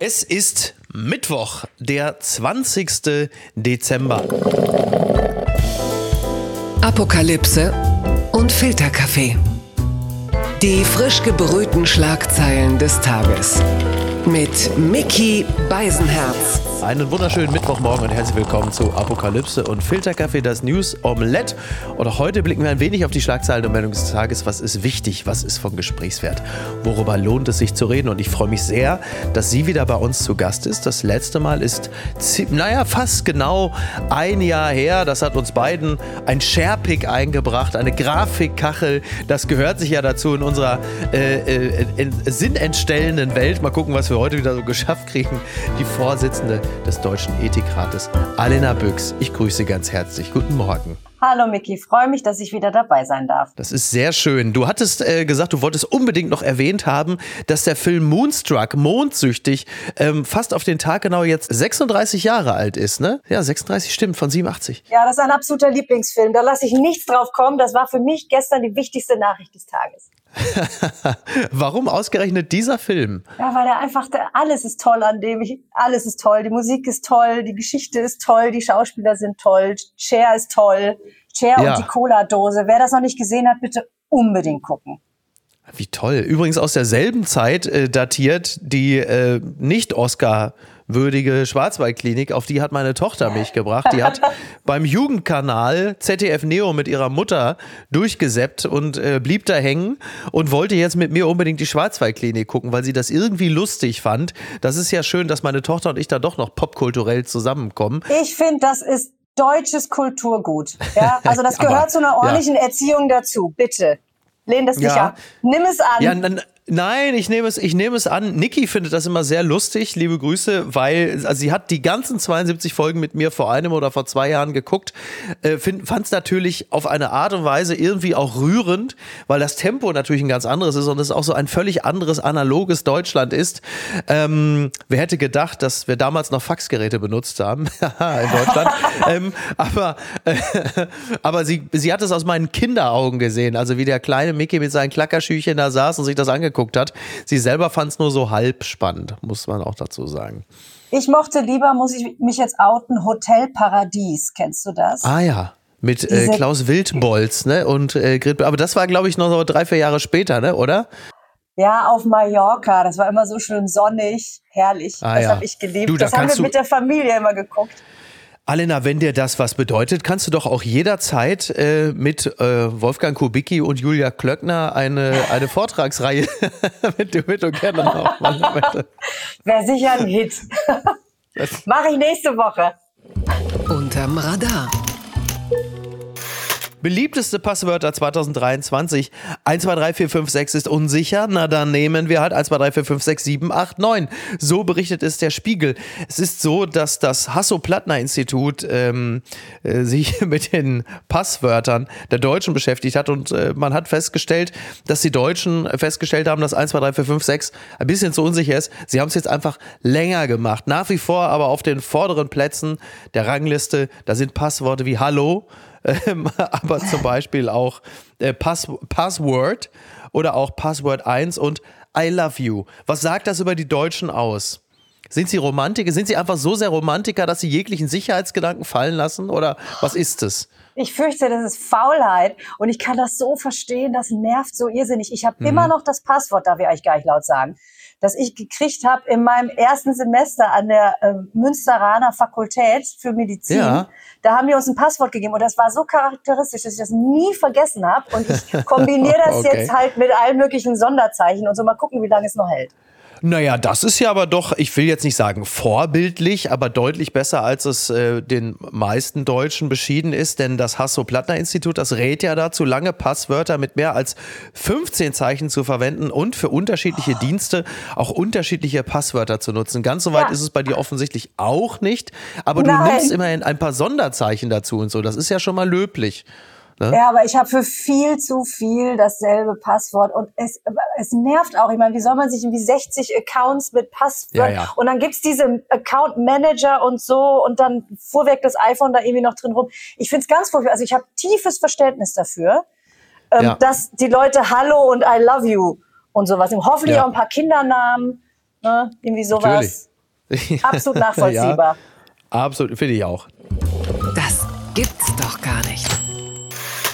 Es ist Mittwoch, der 20. Dezember. Apokalypse und Filterkaffee. Die frisch gebrühten Schlagzeilen des Tages. Mit Mickey Beisenherz. Einen wunderschönen Mittwochmorgen und herzlich willkommen zu Apokalypse und Filterkaffee, das News Omelette. Und heute blicken wir ein wenig auf die Schlagzeilen und Meldungen des Tages. Was ist wichtig? Was ist von Gesprächswert? Worüber lohnt es sich zu reden? Und ich freue mich sehr, dass sie wieder bei uns zu Gast ist. Das letzte Mal ist, naja, fast genau ein Jahr her. Das hat uns beiden ein Sharepick eingebracht, eine Grafikkachel. Das gehört sich ja dazu in unserer äh, äh, sinnentstellenden Welt. Mal gucken, was wir heute wieder so geschafft kriegen. Die Vorsitzende des Deutschen Ethikrates, Alena Büchs. Ich grüße ganz herzlich. Guten Morgen. Hallo Miki, freue mich, dass ich wieder dabei sein darf. Das ist sehr schön. Du hattest äh, gesagt, du wolltest unbedingt noch erwähnt haben, dass der Film Moonstruck, mondsüchtig, ähm, fast auf den Tag genau jetzt 36 Jahre alt ist, ne? Ja, 36 stimmt, von 87. Ja, das ist ein absoluter Lieblingsfilm. Da lasse ich nichts drauf kommen. Das war für mich gestern die wichtigste Nachricht des Tages. Warum ausgerechnet dieser Film? Ja, weil er einfach, alles ist toll an dem, ich, alles ist toll. Die Musik ist toll, die Geschichte ist toll, die Schauspieler sind toll, Cher ist toll, Cher ja. und die Cola-Dose. Wer das noch nicht gesehen hat, bitte unbedingt gucken. Wie toll. Übrigens aus derselben Zeit äh, datiert die äh, Nicht-Oscar- würdige Schwarzwaldklinik, auf die hat meine Tochter mich gebracht. Die hat beim Jugendkanal ZDF Neo mit ihrer Mutter durchgesäppt und äh, blieb da hängen und wollte jetzt mit mir unbedingt die Schwarzwaldklinik gucken, weil sie das irgendwie lustig fand. Das ist ja schön, dass meine Tochter und ich da doch noch popkulturell zusammenkommen. Ich finde, das ist deutsches Kulturgut. Ja, also das gehört Aber, zu einer ordentlichen ja. Erziehung dazu. Bitte. Lehn das nicht ja. ab. Nimm es an. Ja, dann, Nein, ich nehme es, ich nehme es an. Niki findet das immer sehr lustig. Liebe Grüße, weil also sie hat die ganzen 72 Folgen mit mir vor einem oder vor zwei Jahren geguckt. Äh, Fand es natürlich auf eine Art und Weise irgendwie auch rührend, weil das Tempo natürlich ein ganz anderes ist und es auch so ein völlig anderes analoges Deutschland ist. Ähm, wer hätte gedacht, dass wir damals noch Faxgeräte benutzt haben in Deutschland? ähm, aber äh, aber sie, sie hat es aus meinen Kinderaugen gesehen, also wie der kleine Mickey mit seinen Klackerschüchen da saß und sich das angeguckt angeguckt hat. Sie selber fand es nur so halb spannend, muss man auch dazu sagen. Ich mochte lieber, muss ich mich jetzt outen, Hotel Paradies. Kennst du das? Ah ja. Mit äh, Klaus Wildbolz, ne? Und äh, Grit, aber das war, glaube ich, noch so drei, vier Jahre später, ne? Oder? Ja, auf Mallorca. Das war immer so schön sonnig, herrlich. Ah, das ja. habe ich geliebt. Du, da das haben wir mit der Familie immer geguckt. Alena, wenn dir das was bedeutet, kannst du doch auch jederzeit äh, mit äh, Wolfgang Kubicki und Julia Klöckner eine, eine Vortragsreihe mit dem mit und gerne noch mal Wäre sicher ein Hit. Mache ich nächste Woche. Unterm Radar. Beliebteste Passwörter 2023. 1, 2, 3, 4, 5, 6 ist unsicher. Na, dann nehmen wir halt 1, 2, 3, 4, 5, 6, 7, 8, 9. So berichtet es der Spiegel. Es ist so, dass das Hasso-Plattner-Institut ähm, äh, sich mit den Passwörtern der Deutschen beschäftigt hat und äh, man hat festgestellt, dass die Deutschen festgestellt haben, dass 1, 2, 3, 4, 5, 6 ein bisschen zu unsicher ist. Sie haben es jetzt einfach länger gemacht. Nach wie vor aber auf den vorderen Plätzen der Rangliste, da sind Passworte wie Hallo, ähm, aber zum Beispiel auch äh, Pass Password oder auch Password 1 und I love you. Was sagt das über die Deutschen aus? Sind sie Romantiker? Sind sie einfach so sehr Romantiker, dass sie jeglichen Sicherheitsgedanken fallen lassen? Oder was ist es? Ich fürchte, das ist Faulheit. Und ich kann das so verstehen, das nervt so irrsinnig. Ich habe mhm. immer noch das Passwort, darf ich euch gar nicht laut sagen das ich gekriegt habe in meinem ersten Semester an der äh, Münsteraner Fakultät für Medizin. Ja. Da haben die uns ein Passwort gegeben und das war so charakteristisch, dass ich das nie vergessen habe. Und ich kombiniere das okay. jetzt halt mit allen möglichen Sonderzeichen und so mal gucken, wie lange es noch hält. Naja, das ist ja aber doch, ich will jetzt nicht sagen vorbildlich, aber deutlich besser, als es äh, den meisten Deutschen beschieden ist. Denn das Hasso-Plattner-Institut, das rät ja dazu, lange Passwörter mit mehr als 15 Zeichen zu verwenden und für unterschiedliche oh. Dienste auch unterschiedliche Passwörter zu nutzen. Ganz so weit ja. ist es bei dir offensichtlich auch nicht. Aber Nein. du nimmst immerhin ein paar Sonderzeichen dazu und so. Das ist ja schon mal löblich. Ne? Ja, aber ich habe für viel zu viel dasselbe Passwort und es, es nervt auch. Ich meine, wie soll man sich irgendwie 60 Accounts mit Passwort ja, ja. und dann gibt's diese Account Manager und so und dann vorweg das iPhone da irgendwie noch drin rum. Ich find's ganz furchtbar. Also ich habe tiefes Verständnis dafür, ähm, ja. dass die Leute Hallo und I love you und sowas. Und hoffentlich auch ein paar Kindernamen, ne? irgendwie sowas. Natürlich. Absolut nachvollziehbar. Absolut, finde ich auch. Gar nicht.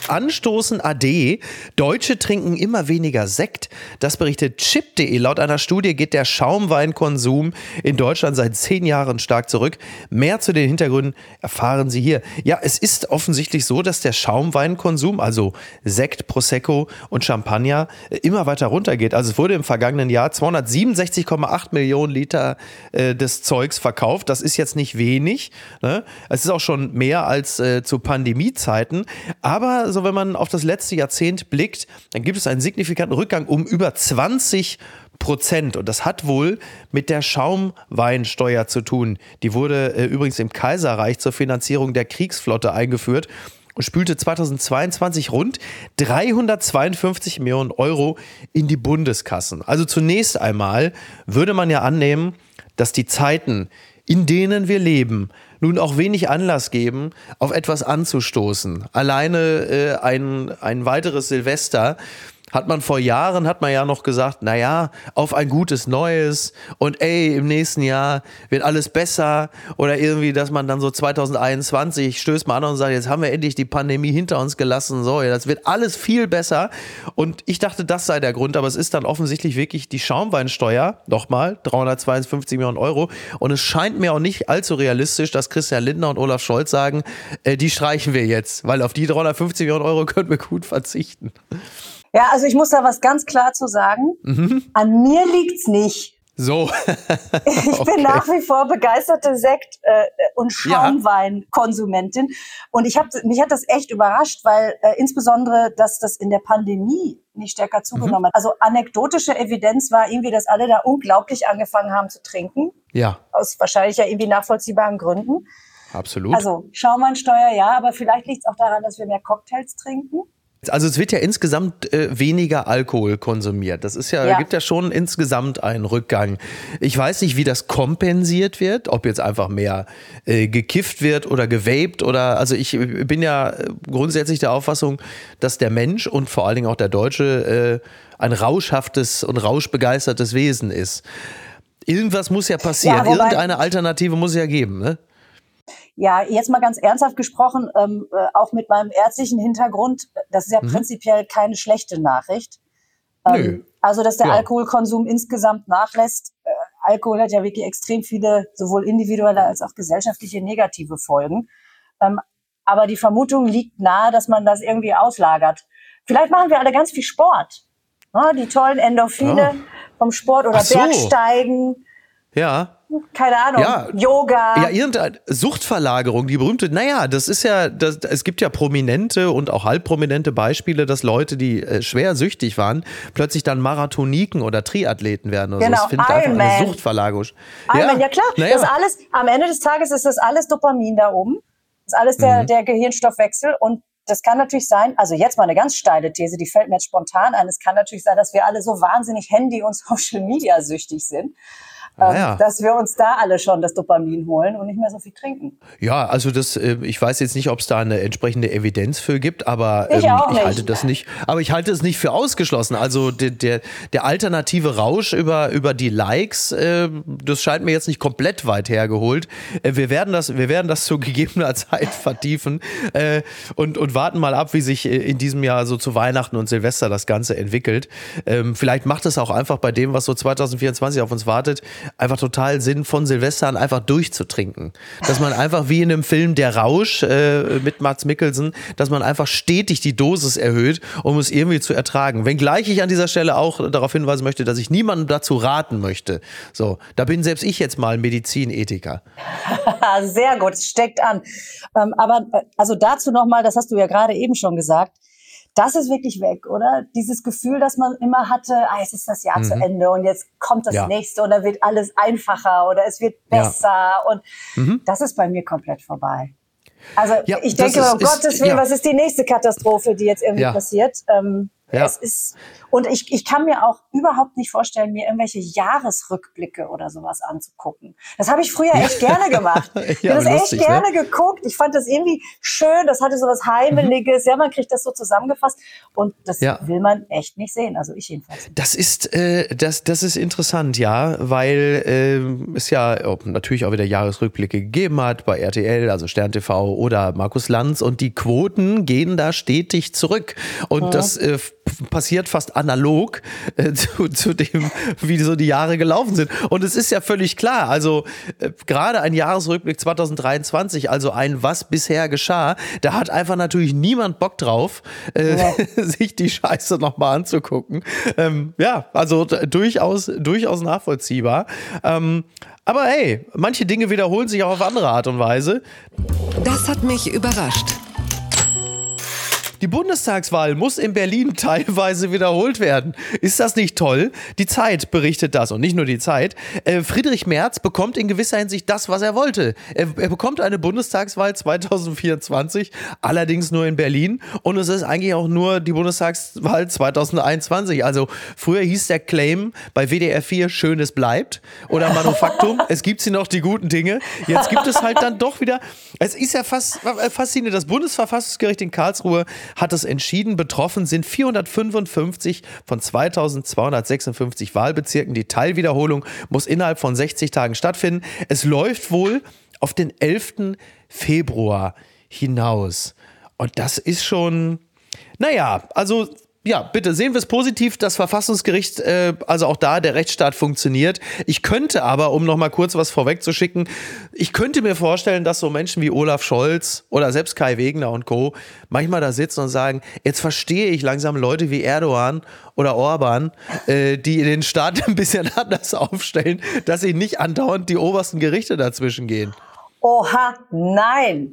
Anstoßen AD. Deutsche trinken immer weniger Sekt. Das berichtet chip.de. Laut einer Studie geht der Schaumweinkonsum in Deutschland seit zehn Jahren stark zurück. Mehr zu den Hintergründen erfahren Sie hier. Ja, es ist offensichtlich so, dass der Schaumweinkonsum, also Sekt, Prosecco und Champagner, immer weiter runtergeht. Also es wurde im vergangenen Jahr 267,8 Millionen Liter äh, des Zeugs verkauft. Das ist jetzt nicht wenig. Ne? Es ist auch schon mehr als äh, zu Pandemiezeiten. Aber so wenn man auf das letzte Jahrzehnt blickt, dann gibt es einen signifikanten Rückgang um über 20 Prozent. Und das hat wohl mit der Schaumweinsteuer zu tun. Die wurde äh, übrigens im Kaiserreich zur Finanzierung der Kriegsflotte eingeführt und spülte 2022 rund 352 Millionen Euro in die Bundeskassen. Also zunächst einmal würde man ja annehmen, dass die Zeiten, in denen wir leben, nun auch wenig Anlass geben, auf etwas anzustoßen. Alleine äh, ein, ein weiteres Silvester hat man vor Jahren, hat man ja noch gesagt, naja, auf ein gutes Neues und ey, im nächsten Jahr wird alles besser oder irgendwie, dass man dann so 2021 stößt man an und sagt, jetzt haben wir endlich die Pandemie hinter uns gelassen, so, das wird alles viel besser und ich dachte, das sei der Grund, aber es ist dann offensichtlich wirklich die Schaumweinsteuer, nochmal, 352 Millionen Euro und es scheint mir auch nicht allzu realistisch, dass Christian Lindner und Olaf Scholz sagen, äh, die streichen wir jetzt, weil auf die 350 Millionen Euro können wir gut verzichten. Ja, also ich muss da was ganz klar zu sagen. Mhm. An mir liegt's nicht. So. ich bin nach wie vor begeisterte Sekt- äh, und Schaumweinkonsumentin. Und ich hab, mich hat das echt überrascht, weil äh, insbesondere, dass das in der Pandemie nicht stärker zugenommen mhm. hat. Also anekdotische Evidenz war irgendwie, dass alle da unglaublich angefangen haben zu trinken. Ja. Aus wahrscheinlich ja irgendwie nachvollziehbaren Gründen. Absolut. Also Schaumweinsteuer ja, aber vielleicht liegt es auch daran, dass wir mehr Cocktails trinken. Also es wird ja insgesamt äh, weniger Alkohol konsumiert. Das ist ja, ja, gibt ja schon insgesamt einen Rückgang. Ich weiß nicht, wie das kompensiert wird, ob jetzt einfach mehr äh, gekifft wird oder gewaped oder also ich bin ja grundsätzlich der Auffassung, dass der Mensch und vor allen Dingen auch der Deutsche äh, ein rauschhaftes und rauschbegeistertes Wesen ist. Irgendwas muss ja passieren. Ja, Irgendeine Alternative muss es ja geben, ne? Ja, jetzt mal ganz ernsthaft gesprochen, ähm, äh, auch mit meinem ärztlichen Hintergrund, das ist ja mhm. prinzipiell keine schlechte Nachricht. Ähm, also, dass der ja. Alkoholkonsum insgesamt nachlässt. Äh, Alkohol hat ja wirklich extrem viele, sowohl individuelle als auch gesellschaftliche negative Folgen. Ähm, aber die Vermutung liegt nahe, dass man das irgendwie auslagert. Vielleicht machen wir alle ganz viel Sport. Ne? Die tollen Endorphine oh. vom Sport oder so. Bergsteigen. Ja keine Ahnung, ja, Yoga. Ja, irgendeine Suchtverlagerung, die berühmte, naja, das ist ja, das, es gibt ja prominente und auch halbprominente Beispiele, dass Leute, die äh, schwer süchtig waren, plötzlich dann Marathoniken oder Triathleten werden. Oder genau, so. Das finde ich einfach eine Suchtverlagerung. Ironman, ja, ja klar. Naja. Das alles, am Ende des Tages ist das alles Dopamin da oben. Das ist alles der, mhm. der Gehirnstoffwechsel und das kann natürlich sein, also jetzt mal eine ganz steile These, die fällt mir jetzt spontan ein. Es kann natürlich sein, dass wir alle so wahnsinnig Handy- und Social-Media süchtig sind ähm, ja. dass wir uns da alle schon das Dopamin holen und nicht mehr so viel trinken. Ja, also das, äh, ich weiß jetzt nicht, ob es da eine entsprechende Evidenz für gibt, aber ich, ähm, ich halte das nicht, aber ich halte es nicht für ausgeschlossen. Also der, der, der alternative Rausch über, über die Likes, äh, das scheint mir jetzt nicht komplett weit hergeholt. Äh, wir werden das, wir werden das zu gegebener Zeit vertiefen äh, und, und warten mal ab, wie sich äh, in diesem Jahr so zu Weihnachten und Silvester das Ganze entwickelt. Ähm, vielleicht macht es auch einfach bei dem, was so 2024 auf uns wartet, einfach total Sinn, von Silvester an einfach durchzutrinken. Dass man einfach wie in einem Film Der Rausch äh, mit Mats Mikkelsen, dass man einfach stetig die Dosis erhöht, um es irgendwie zu ertragen. Wenngleich ich an dieser Stelle auch darauf hinweisen möchte, dass ich niemandem dazu raten möchte. So, da bin selbst ich jetzt mal Medizinethiker. Sehr gut, steckt an. Ähm, aber äh, also dazu nochmal, das hast du ja gerade eben schon gesagt, das ist wirklich weg, oder? Dieses Gefühl, dass man immer hatte, ah, jetzt ist das Jahr mhm. zu Ende und jetzt kommt das ja. nächste und da wird alles einfacher oder es wird besser ja. und mhm. das ist bei mir komplett vorbei. Also ja, ich denke, ist, um Gottes Willen, was ist die nächste Katastrophe, die jetzt irgendwie passiert? Ähm, Ja. Es ist, und ich, ich kann mir auch überhaupt nicht vorstellen, mir irgendwelche Jahresrückblicke oder sowas anzugucken. Das habe ich früher echt gerne gemacht. Ich Ja, habe das lustig, echt ne? gerne geguckt. Ich fand das irgendwie schön. Das hatte so was Heimeliges. Ja, man kriegt das so zusammengefasst. Und das Ja. will man echt nicht sehen. Also ich jedenfalls. nicht. Das ist, äh, das, das ist interessant, ja, weil ähm, es ja natürlich auch wieder Jahresrückblicke gegeben hat bei RTL, also Stern TV oder Markus Lanz und die Quoten gehen da stetig zurück. Und das äh, passiert fast analog äh, zu, zu dem, wie so die Jahre gelaufen sind. Und es ist ja völlig klar, also äh, gerade ein Jahresrückblick 2023, also ein was bisher geschah, da hat einfach natürlich niemand Bock drauf, äh, sich die Scheiße nochmal anzugucken. Ähm, ja, also durchaus, durchaus nachvollziehbar. Ähm, aber hey, manche Dinge wiederholen sich auch auf andere Art und Weise. Das hat mich überrascht. Die Bundestagswahl muss in Berlin teilweise wiederholt werden. Ist das nicht toll? Die Zeit berichtet das und nicht nur die Zeit. Äh, Friedrich Merz bekommt in gewisser Hinsicht das, was er wollte. Er, er bekommt eine Bundestagswahl 2024, allerdings nur in Berlin und es ist eigentlich auch nur die Bundestagswahl 2021. Also früher hieß der Claim bei WDR 4 Schönes bleibt oder Manufaktum, es gibt sie noch die guten Dinge. Jetzt gibt es halt dann doch wieder, es ist ja fast äh, faszinierend, das Bundesverfassungsgericht in Karlsruhe hat es entschieden, betroffen sind 455 von 2256 Wahlbezirken. Die Teilwiederholung muss innerhalb von 60 Tagen stattfinden. Es läuft wohl auf den 11. Februar hinaus. Und das ist schon, naja, also ja, bitte sehen wir es positiv, das Verfassungsgericht, äh, also auch da der Rechtsstaat funktioniert. Ich könnte aber, um noch mal kurz was vorwegzuschicken, ich könnte mir vorstellen, dass so Menschen wie Olaf Scholz oder selbst Kai Wegner und Co. manchmal da sitzen und sagen, jetzt verstehe ich langsam Leute wie Erdogan oder Orban, äh, die den Staat ein bisschen anders aufstellen, dass sie nicht andauernd die obersten Gerichte dazwischen gehen. Oha, nein.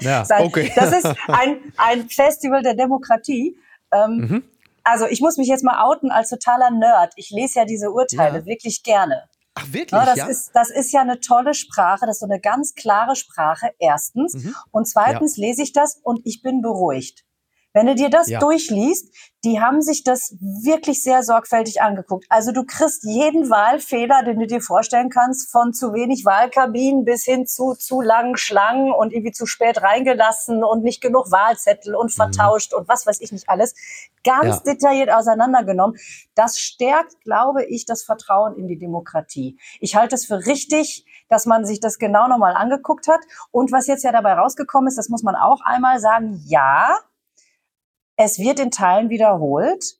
Ja, okay. Das ist ein, ein Festival der Demokratie. Ähm, Mhm. Also ich muss mich jetzt mal outen als totaler Nerd. Ich lese ja diese Urteile Ja. wirklich gerne. Ach wirklich, Ja, das, ja? Ist, das ist ja eine tolle Sprache, das ist so eine ganz klare Sprache, erstens. Mhm. Und zweitens lese ich das und ich bin beruhigt. Wenn du dir das Ja. durchliest, die haben sich das wirklich sehr sorgfältig angeguckt. Also du kriegst jeden Wahlfehler, den du dir vorstellen kannst, von zu wenig Wahlkabinen bis hin zu zu langen Schlangen und irgendwie zu spät reingelassen und nicht genug Wahlzettel und vertauscht und was weiß ich nicht alles, ganz Ja. detailliert auseinandergenommen. Das stärkt, glaube ich, das Vertrauen in die Demokratie. Ich halte es für richtig, dass man sich das genau nochmal angeguckt hat. Und was jetzt ja dabei rausgekommen ist, das muss man auch einmal sagen, ja, es wird in Teilen wiederholt.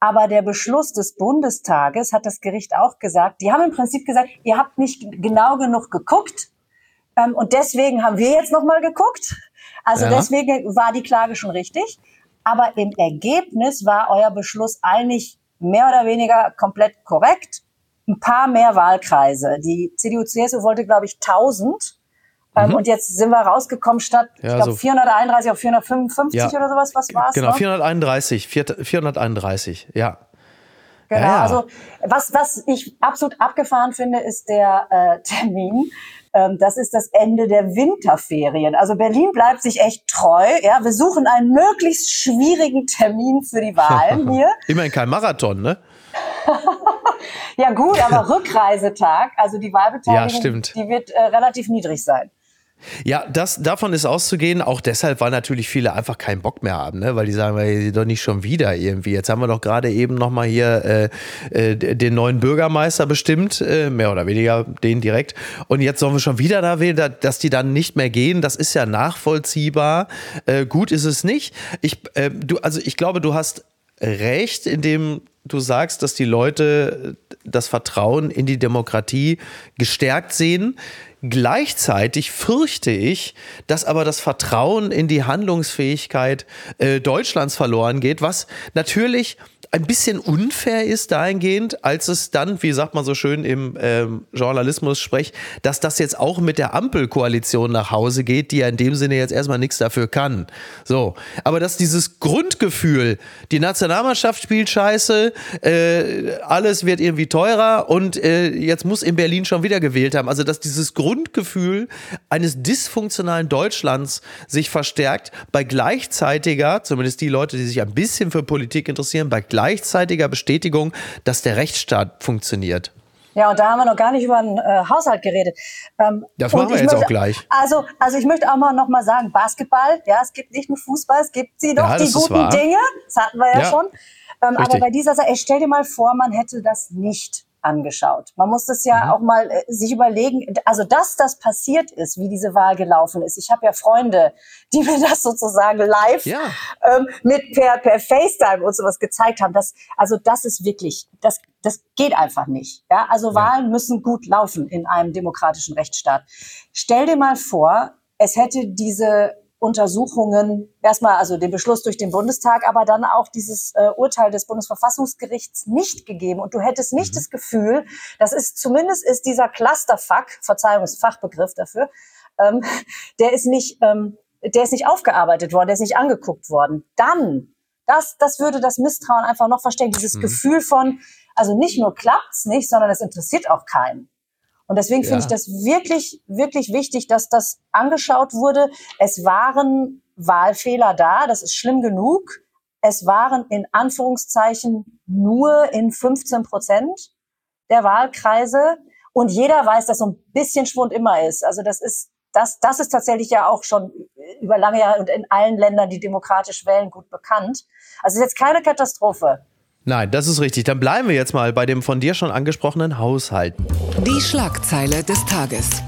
Aber der Beschluss des Bundestages hat das Gericht auch gesagt. Die haben im Prinzip gesagt, ihr habt nicht genau genug geguckt. Ähm, und deswegen haben wir jetzt nochmal geguckt. Also Ja. deswegen war die Klage schon richtig. Aber im Ergebnis war euer Beschluss eigentlich mehr oder weniger komplett korrekt. Ein paar mehr Wahlkreise. Die CDU-CSU wollte, glaube ich, 1000. Ähm, und jetzt sind wir rausgekommen statt, ich Mhm. Ja, glaube, so- 431 auf 455 Ja. oder sowas. Was war's? Genau, ne? 431, 431, ja. Genau, Ja, also was, was ich absolut abgefahren finde, ist der äh, Termin. Ähm, das ist das Ende der Winterferien. Also Berlin bleibt sich echt treu. Ja, wir suchen einen möglichst schwierigen Termin für die Wahlen hier. Immerhin kein Marathon, ne? Ja gut, aber Rückreisetag, also die Wahlbeteiligung, Ja, die wird äh, relativ niedrig sein. Ja, das, davon ist auszugehen. Auch deshalb, weil natürlich viele einfach keinen Bock mehr haben, ne? weil die sagen, weil doch nicht schon wieder irgendwie. Jetzt haben wir doch gerade eben nochmal hier äh, äh, den neuen Bürgermeister bestimmt, äh, mehr oder weniger den direkt. Und jetzt sollen wir schon wieder da wählen, da- dass die dann nicht mehr gehen. Das ist ja nachvollziehbar. Äh, gut ist es nicht. Ich, äh, du, also ich glaube, du hast recht, indem du sagst, dass die Leute das Vertrauen in die Demokratie gestärkt sehen. Gleichzeitig fürchte ich, dass aber das Vertrauen in die Handlungsfähigkeit äh, Deutschlands verloren geht, was natürlich ein bisschen unfair ist dahingehend, als es dann, wie sagt man so schön im ähm, Journalismus spricht, dass das jetzt auch mit der Ampelkoalition nach Hause geht, die ja in dem Sinne jetzt erstmal nichts dafür kann. So, aber dass dieses Grundgefühl, die Nationalmannschaft spielt scheiße, äh, alles wird irgendwie teurer und äh, jetzt muss in Berlin schon wieder gewählt haben, also dass dieses Grundgefühl eines dysfunktionalen Deutschlands sich verstärkt bei gleichzeitiger, zumindest die Leute, die sich ein bisschen für Politik interessieren, bei gleichzeitiger Bestätigung, dass der Rechtsstaat funktioniert. Ja, und da haben wir noch gar nicht über den äh, Haushalt geredet. Ähm, das machen wir jetzt möchte, auch gleich. Also, also ich möchte auch mal noch mal sagen, Basketball, ja, es gibt nicht nur Fußball, es gibt sie doch, ja, die guten Dinge, das hatten wir ja, ja. schon. Ähm, aber bei dieser Sache, stell dir mal vor, man hätte das nicht angeschaut. Man muss das ja mhm. auch mal äh, sich überlegen, also dass das passiert ist, wie diese Wahl gelaufen ist. Ich habe ja Freunde, die mir das sozusagen live ja. ähm, mit per, per FaceTime und sowas gezeigt haben. Das, also das ist wirklich, das, das geht einfach nicht. Ja? Also ja. Wahlen müssen gut laufen in einem demokratischen Rechtsstaat. Stell dir mal vor, es hätte diese Untersuchungen, erstmal also den Beschluss durch den Bundestag, aber dann auch dieses äh, Urteil des Bundesverfassungsgerichts nicht gegeben. Und du hättest nicht mhm. das Gefühl, das ist zumindest ist dieser Clusterfuck, Verzeihungsfachbegriff dafür, ähm, der ist nicht, ähm, der ist nicht aufgearbeitet worden, der ist nicht angeguckt worden. Dann, das, das würde das Misstrauen einfach noch verstehen. Dieses mhm. Gefühl von, also nicht nur klappt's nicht, sondern es interessiert auch keinen. Und deswegen ja. finde ich das wirklich, wirklich wichtig, dass das angeschaut wurde. Es waren Wahlfehler da, das ist schlimm genug. Es waren in Anführungszeichen nur in 15 Prozent der Wahlkreise. Und jeder weiß, dass so ein bisschen Schwund immer ist. Also das ist, das, das ist tatsächlich ja auch schon über lange Jahre und in allen Ländern, die demokratisch wählen, gut bekannt. Also es ist jetzt keine Katastrophe. Nein, das ist richtig. Dann bleiben wir jetzt mal bei dem von dir schon angesprochenen Haushalten. Die Schlagzeile des Tages.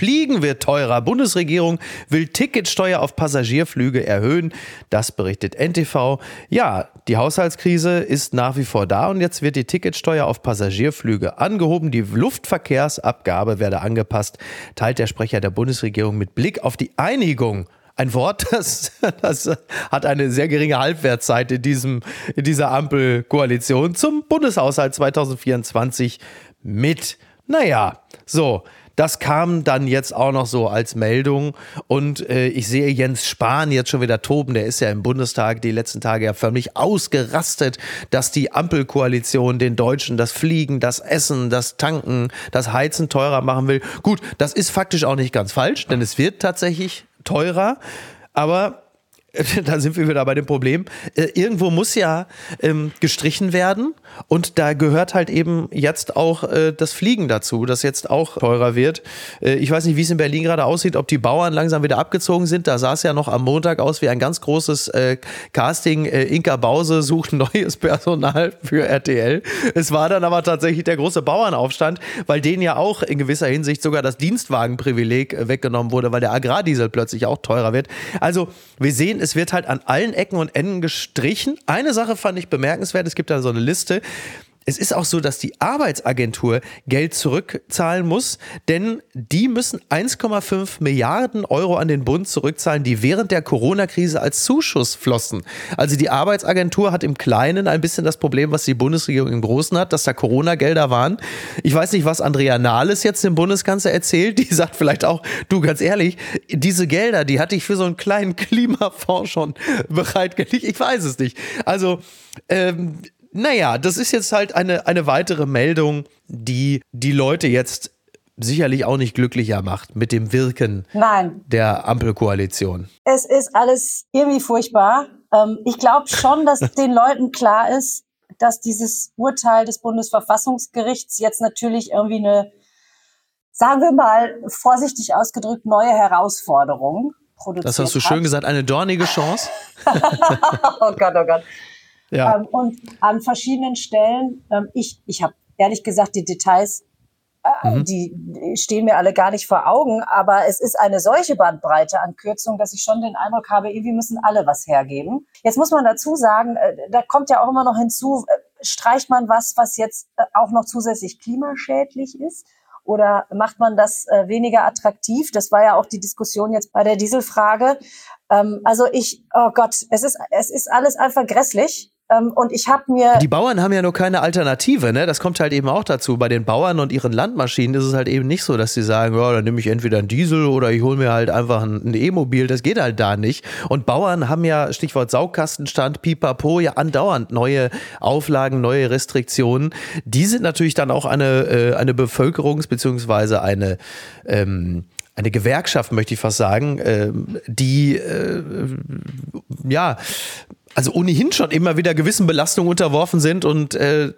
Fliegen wird teurer. Bundesregierung will Ticketsteuer auf Passagierflüge erhöhen. Das berichtet NTV. Ja, die Haushaltskrise ist nach wie vor da und jetzt wird die Ticketsteuer auf Passagierflüge angehoben. Die Luftverkehrsabgabe werde angepasst, teilt der Sprecher der Bundesregierung mit Blick auf die Einigung ein Wort, das, das hat eine sehr geringe Halbwertszeit in, diesem, in dieser Ampelkoalition zum Bundeshaushalt 2024 mit. Naja, so. Das kam dann jetzt auch noch so als Meldung. Und äh, ich sehe Jens Spahn jetzt schon wieder toben. Der ist ja im Bundestag die letzten Tage ja förmlich ausgerastet, dass die Ampelkoalition den Deutschen das Fliegen, das Essen, das Tanken, das Heizen teurer machen will. Gut, das ist faktisch auch nicht ganz falsch, denn es wird tatsächlich teurer, aber da sind wir wieder bei dem Problem. Äh, irgendwo muss ja ähm, gestrichen werden und da gehört halt eben jetzt auch äh, das Fliegen dazu, das jetzt auch teurer wird. Äh, ich weiß nicht, wie es in Berlin gerade aussieht, ob die Bauern langsam wieder abgezogen sind. Da sah es ja noch am Montag aus wie ein ganz großes äh, Casting. Äh, Inka Bause sucht neues Personal für RTL. Es war dann aber tatsächlich der große Bauernaufstand, weil denen ja auch in gewisser Hinsicht sogar das Dienstwagenprivileg äh, weggenommen wurde, weil der Agrardiesel plötzlich auch teurer wird. Also wir sehen, es wird halt an allen Ecken und Enden gestrichen. Eine Sache fand ich bemerkenswert, es gibt da so eine Liste. Es ist auch so, dass die Arbeitsagentur Geld zurückzahlen muss, denn die müssen 1,5 Milliarden Euro an den Bund zurückzahlen, die während der Corona-Krise als Zuschuss flossen. Also die Arbeitsagentur hat im Kleinen ein bisschen das Problem, was die Bundesregierung im Großen hat, dass da Corona-Gelder waren. Ich weiß nicht, was Andrea Nahles jetzt dem Bundeskanzler erzählt. Die sagt vielleicht auch, du ganz ehrlich, diese Gelder, die hatte ich für so einen kleinen Klimafonds schon bereitgelegt. Ich weiß es nicht. Also, ähm, naja, das ist jetzt halt eine, eine weitere Meldung, die die Leute jetzt sicherlich auch nicht glücklicher macht mit dem Wirken Nein. der Ampelkoalition. Es ist alles irgendwie furchtbar. Ähm, ich glaube schon, dass den Leuten klar ist, dass dieses Urteil des Bundesverfassungsgerichts jetzt natürlich irgendwie eine, sagen wir mal, vorsichtig ausgedrückt, neue Herausforderung produziert. Das hast du schön gesagt, eine dornige Chance. oh Gott, oh Gott. Ja. Ähm, und an verschiedenen Stellen, ähm, ich, ich habe ehrlich gesagt die Details, äh, mhm. die, die stehen mir alle gar nicht vor Augen, aber es ist eine solche Bandbreite an Kürzungen, dass ich schon den Eindruck habe, irgendwie müssen alle was hergeben. Jetzt muss man dazu sagen, äh, da kommt ja auch immer noch hinzu, äh, streicht man was, was jetzt äh, auch noch zusätzlich klimaschädlich ist? Oder macht man das äh, weniger attraktiv? Das war ja auch die Diskussion jetzt bei der Dieselfrage. Ähm, also ich, oh Gott, es ist, es ist alles einfach grässlich. Ähm, und ich habe mir. Die Bauern haben ja nur keine Alternative, ne? Das kommt halt eben auch dazu. Bei den Bauern und ihren Landmaschinen ist es halt eben nicht so, dass sie sagen, ja, dann nehme ich entweder einen Diesel oder ich hole mir halt einfach ein E-Mobil. Das geht halt da nicht. Und Bauern haben ja, Stichwort Saugkastenstand, Pipapo, ja andauernd neue Auflagen, neue Restriktionen. Die sind natürlich dann auch eine, äh, eine Bevölkerungs- beziehungsweise eine ähm, eine Gewerkschaft, möchte ich fast sagen, äh, die äh, ja also ohnehin schon immer wieder gewissen Belastungen unterworfen sind und äh,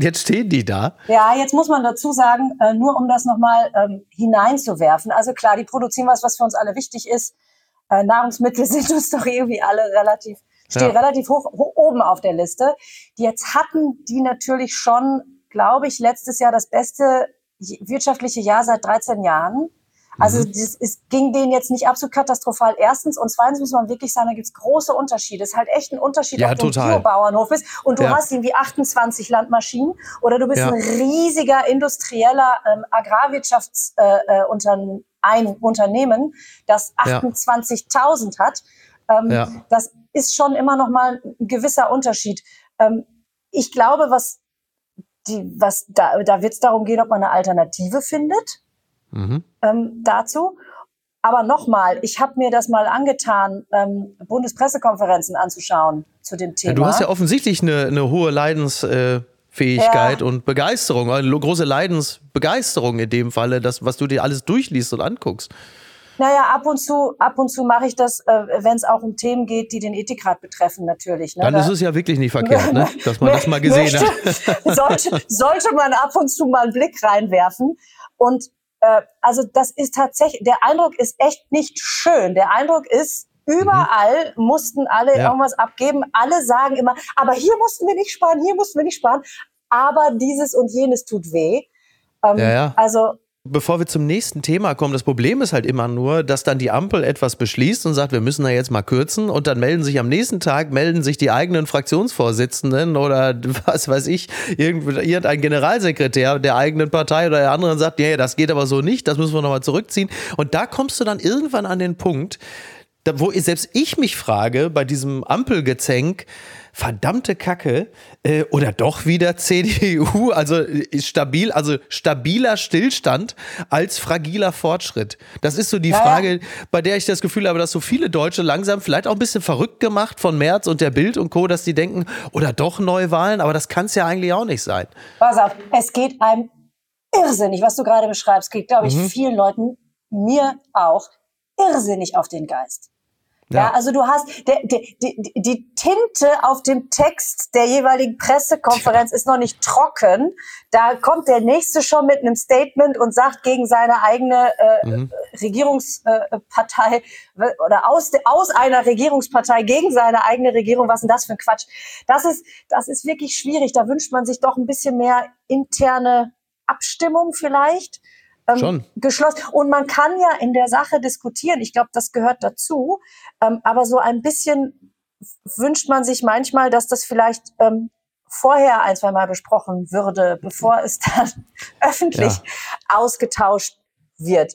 jetzt stehen die da. Ja, jetzt muss man dazu sagen, äh, nur um das nochmal ähm, hineinzuwerfen. Also klar, die produzieren was, was für uns alle wichtig ist. Äh, Nahrungsmittel sind uns doch irgendwie alle relativ, stehen ja. relativ hoch, hoch oben auf der Liste. Die jetzt hatten die natürlich schon, glaube ich, letztes Jahr das beste wirtschaftliche Jahr seit 13 Jahren. Also mhm. das, es ging denen jetzt nicht absolut katastrophal. Erstens und zweitens muss man wirklich sagen, da gibt's große Unterschiede. Es ist halt echt ein Unterschied, ja, ob du ein Biobauernhof bist und du ja. hast irgendwie 28 Landmaschinen oder du bist ja. ein riesiger industrieller ähm, Agrarwirtschaftsunternehmen, äh, äh, Unternehmen, das 28.000 hat. Ähm, das ist schon immer noch mal ein gewisser Unterschied. Ähm, ich glaube, was die, was da, da wird es darum gehen, ob man eine Alternative findet mhm. ähm, dazu. Aber nochmal, ich habe mir das mal angetan, ähm, Bundespressekonferenzen anzuschauen zu dem Thema. Ja, du hast ja offensichtlich eine, eine hohe Leidensfähigkeit ja. und Begeisterung, eine große Leidensbegeisterung in dem Falle, das, was du dir alles durchliest und anguckst. Naja, ab und zu, ab und zu mache ich das, äh, wenn es auch um Themen geht, die den Ethikrat betreffen, natürlich. Ne? Dann da, ist es ja wirklich nicht verkehrt, ne? dass man das mal gesehen möchte, hat. sollte, sollte man ab und zu mal einen Blick reinwerfen. Und äh, also das ist tatsächlich, der Eindruck ist echt nicht schön. Der Eindruck ist, überall mhm. mussten alle ja. irgendwas abgeben. Alle sagen immer, aber hier mussten wir nicht sparen, hier mussten wir nicht sparen. Aber dieses und jenes tut weh. Ähm, ja, ja. Also Bevor wir zum nächsten Thema kommen, das Problem ist halt immer nur, dass dann die Ampel etwas beschließt und sagt, wir müssen da jetzt mal kürzen und dann melden sich am nächsten Tag, melden sich die eigenen Fraktionsvorsitzenden oder was weiß ich, irgendein Generalsekretär der eigenen Partei oder der anderen sagt, ja, das geht aber so nicht, das müssen wir nochmal zurückziehen. Und da kommst du dann irgendwann an den Punkt, wo selbst ich mich frage, bei diesem Ampelgezänk, verdammte Kacke äh, oder doch wieder CDU, also ist stabil, also stabiler Stillstand als fragiler Fortschritt. Das ist so die ja, Frage, bei der ich das Gefühl habe, dass so viele Deutsche langsam vielleicht auch ein bisschen verrückt gemacht von Merz und der Bild und Co., dass die denken, oder doch Neuwahlen, aber das kann es ja eigentlich auch nicht sein. Pass auf, es geht einem irrsinnig, was du gerade beschreibst, geht, glaube ich, mhm. vielen Leuten, mir auch, irrsinnig auf den Geist. Ja. ja, also du hast der, der, die, die Tinte auf dem Text der jeweiligen Pressekonferenz ist noch nicht trocken. Da kommt der nächste schon mit einem Statement und sagt gegen seine eigene äh, mhm. Regierungspartei äh, oder aus, aus einer Regierungspartei gegen seine eigene Regierung. Was ist denn das für ein Quatsch? Das ist, das ist wirklich schwierig. Da wünscht man sich doch ein bisschen mehr interne Abstimmung vielleicht ähm, geschlossen. Und man kann ja in der Sache diskutieren. Ich glaube, das gehört dazu. Ähm, aber so ein bisschen wünscht man sich manchmal, dass das vielleicht ähm, vorher ein, zwei Mal besprochen würde, bevor es dann öffentlich ja. ausgetauscht wird.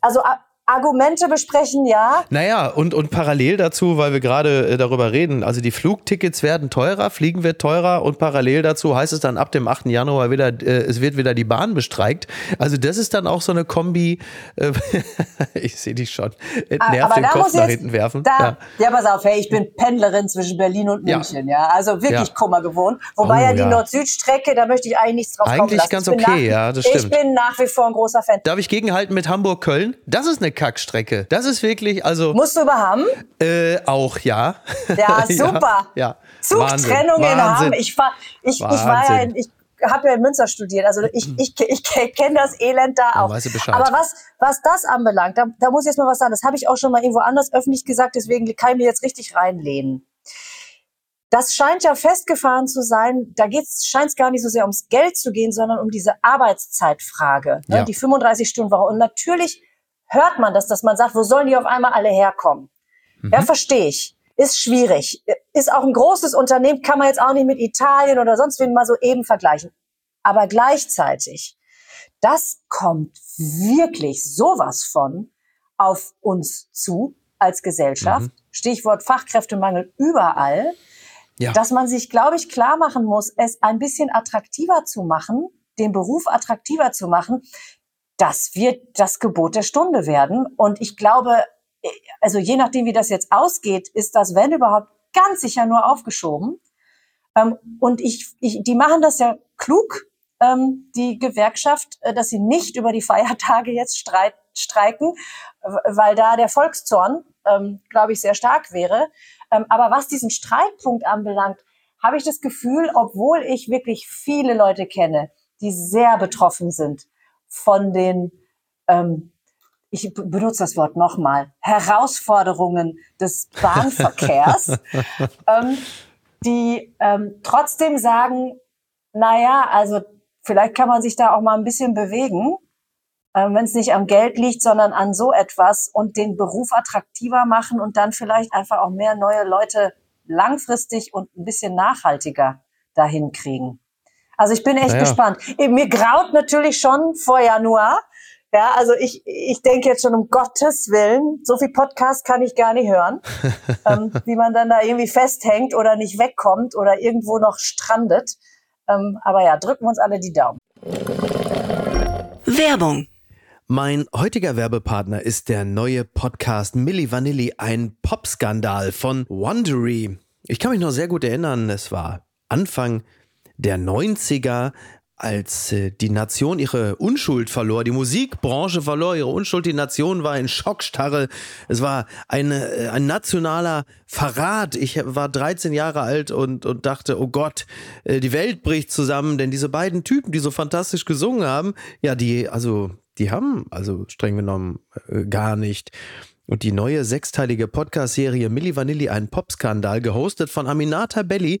Also Argumente besprechen, ja. Naja, und, und parallel dazu, weil wir gerade äh, darüber reden, also die Flugtickets werden teurer, Fliegen wird teurer und parallel dazu heißt es dann ab dem 8. Januar wieder, äh, es wird wieder die Bahn bestreikt. Also das ist dann auch so eine Kombi, äh, ich sehe dich schon, äh, ah, nervt den Kopf nach hinten werfen. Da, ja. ja, pass auf, hey, ich bin Pendlerin zwischen Berlin und München, ja, ja also wirklich ja. Kummer gewohnt. Wobei oh, ja die Nord-Süd-Strecke, da möchte ich eigentlich nichts drauf. Eigentlich ganz okay, nach, ja, das stimmt. Ich bin nach wie vor ein großer Fan. Darf ich gegenhalten mit Hamburg-Köln? Das ist eine Kackstrecke. Das ist wirklich, also. Musst du über Hamm? Äh, auch, ja. Ja, super. ja, ja. Zugtrennung in Hamm. Ich, war, ich, ich war ja in, ich habe ja in Münster studiert, also ich, ich, ich, kenne das Elend da auch. Bescheid. Aber was, was das anbelangt, da, da muss ich jetzt mal was sagen. Das habe ich auch schon mal irgendwo anders öffentlich gesagt, deswegen kann ich mir jetzt richtig reinlehnen. Das scheint ja festgefahren zu sein. Da scheint es gar nicht so sehr ums Geld zu gehen, sondern um diese Arbeitszeitfrage, ne? Ja. die 35 Stunden Woche. Und natürlich hört man das, dass man sagt, wo sollen die auf einmal alle herkommen? Mhm. Ja, verstehe ich. Ist schwierig. Ist auch ein großes Unternehmen, kann man jetzt auch nicht mit Italien oder sonst wen mal so eben vergleichen. Aber gleichzeitig, das kommt wirklich sowas von auf uns zu als Gesellschaft. Mhm. Stichwort Fachkräftemangel überall. ja. dass man sich, glaube ich, klar machen muss, es ein bisschen attraktiver zu machen, den Beruf attraktiver zu machen, das wird das Gebot der Stunde werden. Und ich glaube, also je nachdem, wie das jetzt ausgeht, ist das, wenn überhaupt, ganz sicher nur aufgeschoben. Ähm, und ich, ich, die machen das ja klug, ähm, die Gewerkschaft, äh, dass sie nicht über die Feiertage jetzt streit, streiken, weil da der Volkszorn, ähm, glaube ich, sehr stark wäre. Aber was diesen Streitpunkt anbelangt, habe ich das Gefühl, obwohl ich wirklich viele Leute kenne, die sehr betroffen sind von den, ähm, ich benutze das Wort nochmal, Herausforderungen des Bahnverkehrs, ähm, die ähm, trotzdem sagen, naja, also vielleicht kann man sich da auch mal ein bisschen bewegen, äh, wenn es nicht am Geld liegt, sondern an so etwas und den Beruf attraktiver machen und dann vielleicht einfach auch mehr neue Leute langfristig und ein bisschen nachhaltiger dahin kriegen. Also ich bin echt naja. gespannt. Mir graut natürlich schon vor Januar. Ja, also ich, ich denke jetzt schon um Gottes Willen, so viel Podcast kann ich gar nicht hören, ähm, wie man dann da irgendwie festhängt oder nicht wegkommt oder irgendwo noch strandet. Ähm, aber ja, drücken wir uns alle die Daumen. Werbung. Mein heutiger Werbepartner ist der neue Podcast Milli Vanilli, ein Popskandal von Wondery. Ich kann mich noch sehr gut erinnern, es war Anfang der 90er, als äh, die Nation ihre Unschuld verlor, die Musikbranche verlor ihre Unschuld, die Nation war in Schockstarre. Es war eine, äh, ein nationaler Verrat. Ich war 13 Jahre alt und, und dachte, oh Gott, äh, die Welt bricht zusammen, denn diese beiden Typen, die so fantastisch gesungen haben, ja, die, also, die haben also streng genommen gar nicht. Und die neue sechsteilige Podcast-Serie Milli Vanilli, ein Popskandal, gehostet von Aminata Belli,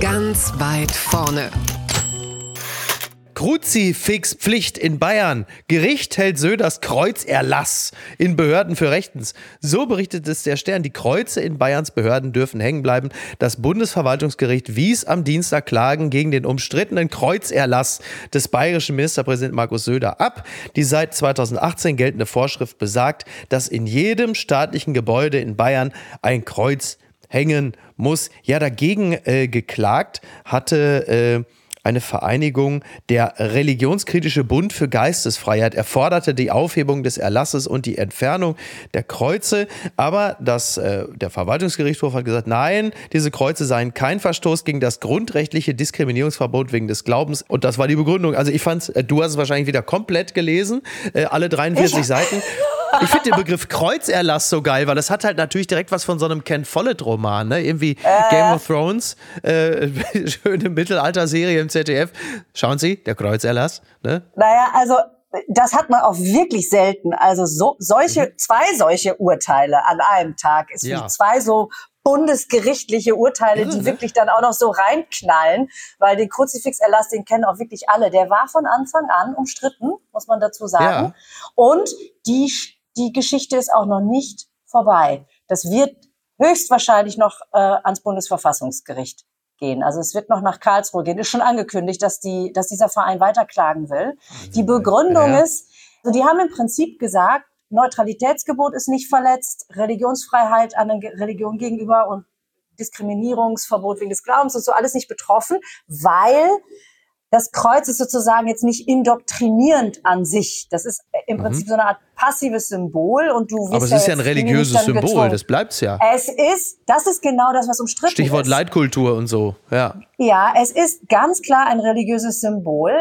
Ganz weit vorne. Kruzifixpflicht in Bayern. Gericht hält Söders Kreuzerlass in Behörden für rechtens. So berichtet es der Stern. Die Kreuze in Bayerns Behörden dürfen hängen bleiben. Das Bundesverwaltungsgericht wies am Dienstag Klagen gegen den umstrittenen Kreuzerlass des bayerischen Ministerpräsidenten Markus Söder ab. Die seit 2018 geltende Vorschrift besagt, dass in jedem staatlichen Gebäude in Bayern ein Kreuz hängen muss. Ja, dagegen äh, geklagt hatte äh, eine Vereinigung, der Religionskritische Bund für Geistesfreiheit. Er forderte die Aufhebung des Erlasses und die Entfernung der Kreuze. Aber das, äh, der Verwaltungsgerichtshof hat gesagt, nein, diese Kreuze seien kein Verstoß gegen das grundrechtliche Diskriminierungsverbot wegen des Glaubens. Und das war die Begründung. Also ich fand, äh, du hast es wahrscheinlich wieder komplett gelesen, äh, alle 43 ich Seiten. Ich finde den Begriff Kreuzerlass so geil, weil das hat halt natürlich direkt was von so einem Ken Follett-Roman, ne? Irgendwie äh. Game of Thrones, äh, schöne Mittelalter-Serie im ZDF. Schauen Sie, der Kreuzerlass. Ne? Naja, also das hat man auch wirklich selten. Also so, solche, mhm. zwei solche Urteile an einem Tag ist ja. wie zwei so bundesgerichtliche Urteile, ja, die ne? wirklich dann auch noch so reinknallen, weil den Kruzifixerlass, den kennen auch wirklich alle. Der war von Anfang an umstritten, muss man dazu sagen. Ja. Und die die Geschichte ist auch noch nicht vorbei. Das wird höchstwahrscheinlich noch äh, ans Bundesverfassungsgericht gehen. Also es wird noch nach Karlsruhe gehen. Ist schon angekündigt, dass die, dass dieser Verein weiterklagen will. Die Begründung ja. ist, also die haben im Prinzip gesagt, Neutralitätsgebot ist nicht verletzt, Religionsfreiheit an der Religion gegenüber und Diskriminierungsverbot wegen des Glaubens und so alles nicht betroffen, weil das Kreuz ist sozusagen jetzt nicht indoktrinierend an sich. Das ist im mhm. Prinzip so eine Art passives Symbol und du Aber es ja ist ja ein religiöses Symbol, das bleibt's ja. Es ist, das ist genau das, was umstritten Stichwort ist. Stichwort Leitkultur und so, ja. Ja, es ist ganz klar ein religiöses Symbol.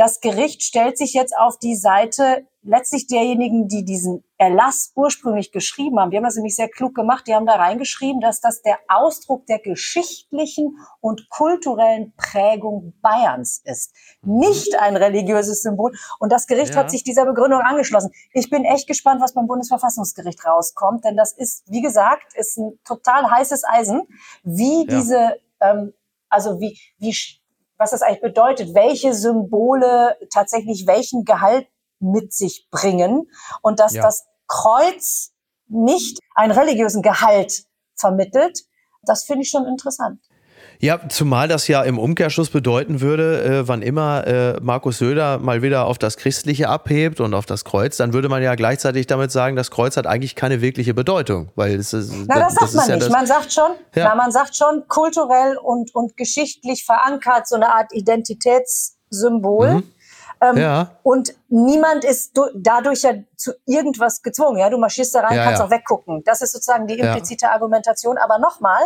Das Gericht stellt sich jetzt auf die Seite letztlich derjenigen, die diesen Erlass ursprünglich geschrieben haben. Die haben das nämlich sehr klug gemacht. Die haben da reingeschrieben, dass das der Ausdruck der geschichtlichen und kulturellen Prägung Bayerns ist. Nicht ein religiöses Symbol. Und das Gericht ja. hat sich dieser Begründung angeschlossen. Ich bin echt gespannt, was beim Bundesverfassungsgericht rauskommt, denn das ist, wie gesagt, ist ein total heißes Eisen, wie ja. diese, ähm, also wie, wie, was das eigentlich bedeutet, welche Symbole tatsächlich welchen Gehalt mit sich bringen und dass ja. das Kreuz nicht einen religiösen Gehalt vermittelt, das finde ich schon interessant. Ja, zumal das ja im Umkehrschluss bedeuten würde, äh, wann immer äh, Markus Söder mal wieder auf das Christliche abhebt und auf das Kreuz, dann würde man ja gleichzeitig damit sagen, das Kreuz hat eigentlich keine wirkliche Bedeutung, weil es ist. Na, das, das sagt man ja nicht. Man sagt schon, ja. na, man sagt schon kulturell und und geschichtlich verankert so eine Art Identitätssymbol. Mhm. Ähm, ja. Und niemand ist dadurch ja zu irgendwas gezwungen. Ja, du marschierst da rein, ja, kannst ja. auch weggucken. Das ist sozusagen die implizite Argumentation. Aber nochmal,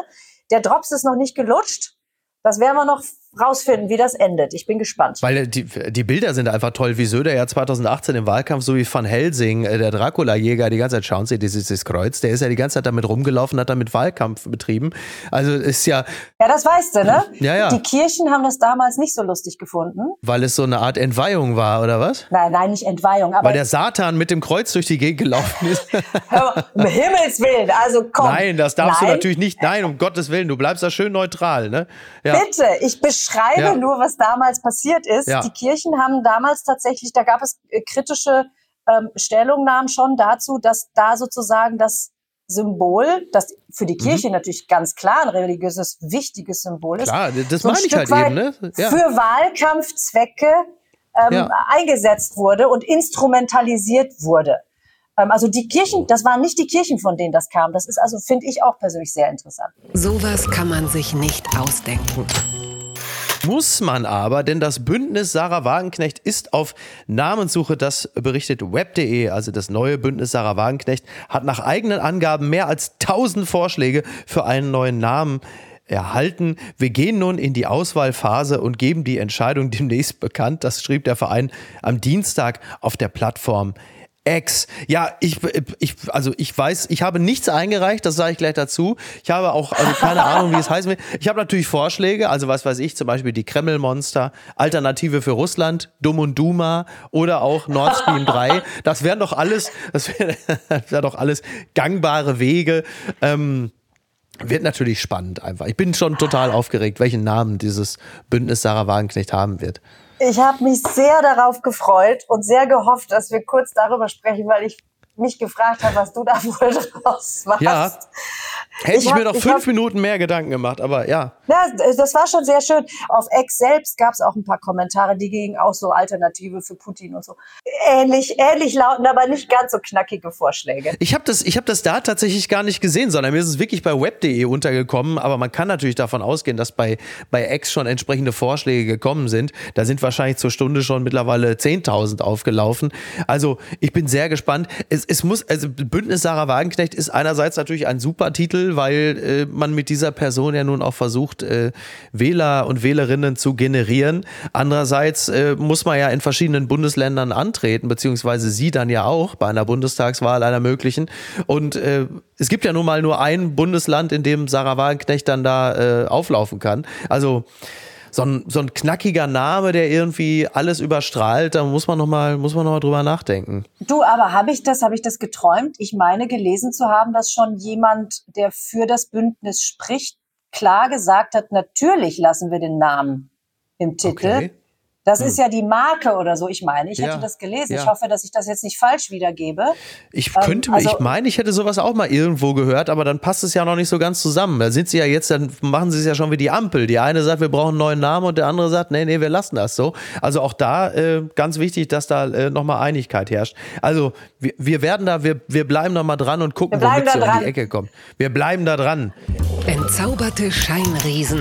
der Drops ist noch nicht gelutscht. Das werden wir noch rausfinden, wie das endet. Ich bin gespannt. Weil die, die Bilder sind einfach toll, wie Söder ja 2018 im Wahlkampf, so wie Van Helsing, äh, der Dracula-Jäger, die ganze Zeit schauen Sie, dieses, dieses Kreuz, der ist ja die ganze Zeit damit rumgelaufen, hat damit Wahlkampf betrieben. Also ist ja. Ja, das weißt du, ne? Ja, ja. Die Kirchen haben das damals nicht so lustig gefunden. Weil es so eine Art Entweihung war, oder was? Nein, nein, nicht Entweihung. Aber Weil der Satan mit dem Kreuz durch die Gegend gelaufen ist. Hör, um Himmels Willen, also komm. Nein, das darfst nein. du natürlich nicht. Nein, um Gottes Willen, du bleibst da schön neutral, ne? Ja. Bitte, ich beschreibe ja. nur, was damals passiert ist. Ja. Die Kirchen haben damals tatsächlich, da gab es äh, kritische ähm, Stellungnahmen schon dazu, dass da sozusagen das Symbol, das für die Kirche mhm. natürlich ganz klar ein religiöses, wichtiges Symbol ist. Klar, das so meine ich halt eben, ne? Ja. Für Wahlkampfzwecke ähm, ja. eingesetzt wurde und instrumentalisiert wurde. Ähm, also die Kirchen, das waren nicht die Kirchen, von denen das kam. Das ist also, finde ich, auch persönlich sehr interessant. Sowas kann man sich nicht ausdenken. Muss man aber, denn das Bündnis Sarah Wagenknecht ist auf Namenssuche. Das berichtet web.de, also das neue Bündnis Sarah Wagenknecht, hat nach eigenen Angaben mehr als 1000 Vorschläge für einen neuen Namen erhalten. Wir gehen nun in die Auswahlphase und geben die Entscheidung demnächst bekannt. Das schrieb der Verein am Dienstag auf der Plattform Ex. Ja, ich, ich, also ich weiß, ich habe nichts eingereicht, das sage ich gleich dazu. Ich habe auch also keine Ahnung, wie es heißen will. Ich habe natürlich Vorschläge, also was weiß ich, zum Beispiel die Kreml-Monster, Alternative für Russland, Dumm und Duma oder auch Nord Stream 3. Das wären doch alles, das wären wär doch alles gangbare Wege. Ähm, wird natürlich spannend einfach. Ich bin schon total aufgeregt, welchen Namen dieses Bündnis Sarah Wagenknecht haben wird. Ich habe mich sehr darauf gefreut und sehr gehofft, dass wir kurz darüber sprechen, weil ich mich gefragt habe, was du da wohl draus machst. Ja, Hätte ich, ich hab, mir doch fünf hab, Minuten mehr Gedanken gemacht, aber ja. Ja, das war schon sehr schön. Auf Ex selbst gab es auch ein paar Kommentare, die gingen auch so Alternative für Putin und so. Ähnlich, ähnlich lauten, aber nicht ganz so knackige Vorschläge. Ich habe das, ich hab das da tatsächlich gar nicht gesehen, sondern mir ist es wirklich bei web.de untergekommen. Aber man kann natürlich davon ausgehen, dass bei, bei Ex schon entsprechende Vorschläge gekommen sind. Da sind wahrscheinlich zur Stunde schon mittlerweile 10.000 aufgelaufen. Also ich bin sehr gespannt. Es, es muss, also Bündnis Sarah Wagenknecht ist einerseits natürlich ein super Titel weil äh, man mit dieser Person ja nun auch versucht, äh, Wähler und Wählerinnen zu generieren. Andererseits äh, muss man ja in verschiedenen Bundesländern antreten, beziehungsweise sie dann ja auch bei einer Bundestagswahl einer möglichen. Und äh, es gibt ja nun mal nur ein Bundesland, in dem Sarah Wagenknecht dann da äh, auflaufen kann. Also so ein, so ein knackiger Name, der irgendwie alles überstrahlt, da muss man nochmal, muss man noch mal drüber nachdenken. Du, aber habe ich das, habe ich das geträumt? Ich meine gelesen zu haben, dass schon jemand, der für das Bündnis spricht, klar gesagt hat, natürlich lassen wir den Namen im Titel. Okay. Das hm. ist ja die Marke oder so, ich meine. Ich ja. hätte das gelesen. Ja. Ich hoffe, dass ich das jetzt nicht falsch wiedergebe. Ich könnte, ähm, also, ich meine, ich hätte sowas auch mal irgendwo gehört, aber dann passt es ja noch nicht so ganz zusammen. Da sind sie ja jetzt, dann machen sie es ja schon wie die Ampel. Die eine sagt, wir brauchen einen neuen Namen und der andere sagt, nee, nee, wir lassen das so. Also auch da äh, ganz wichtig, dass da äh, nochmal Einigkeit herrscht. Also wir, wir werden da, wir, wir bleiben da mal dran und gucken, womit sie um die Ecke kommt. Wir bleiben da dran. Entzauberte Scheinriesen.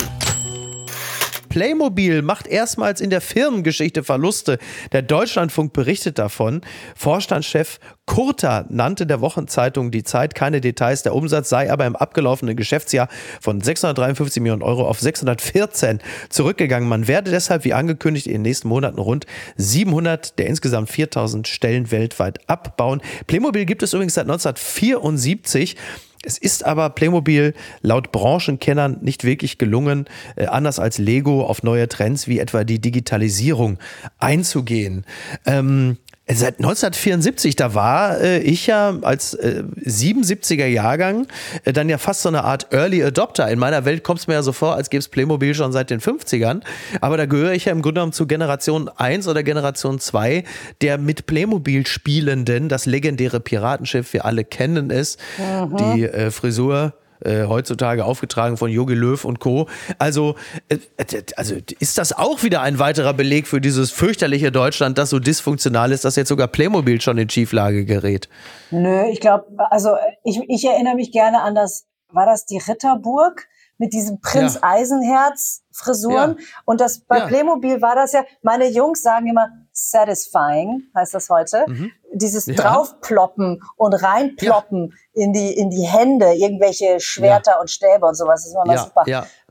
Playmobil macht erstmals in der Firmengeschichte Verluste. Der Deutschlandfunk berichtet davon. Vorstandschef Kurter nannte der Wochenzeitung Die Zeit keine Details. Der Umsatz sei aber im abgelaufenen Geschäftsjahr von 653 Millionen Euro auf 614 zurückgegangen. Man werde deshalb, wie angekündigt, in den nächsten Monaten rund 700 der insgesamt 4000 Stellen weltweit abbauen. Playmobil gibt es übrigens seit 1974. Es ist aber Playmobil laut Branchenkennern nicht wirklich gelungen, äh, anders als Lego auf neue Trends wie etwa die Digitalisierung einzugehen. Ähm, Seit 1974, da war äh, ich ja als äh, 77er Jahrgang äh, dann ja fast so eine Art Early Adopter. In meiner Welt kommt es mir ja so vor, als gäbe es Playmobil schon seit den 50ern. Aber da gehöre ich ja im Grunde genommen zu Generation 1 oder Generation 2, der mit Playmobil spielenden, das legendäre Piratenschiff, wir alle kennen es, mhm. die äh, Frisur äh, heutzutage aufgetragen von Jogi Löw und Co. Also, äh, also ist das auch wieder ein weiterer Beleg für dieses fürchterliche Deutschland, das so dysfunktional ist, dass jetzt sogar Playmobil schon in Schieflage gerät? Nö, ich glaube, also ich, ich erinnere mich gerne an das, war das die Ritterburg? mit diesem Prinz. Eisenherz Frisuren. Ja. Und das bei ja. Playmobil war das ja, meine Jungs sagen immer satisfying, heißt das heute. Mhm. Dieses draufploppen und reinploppen in die, in die Hände, irgendwelche Schwerter und Stäbe und sowas. Das ist immer mal super.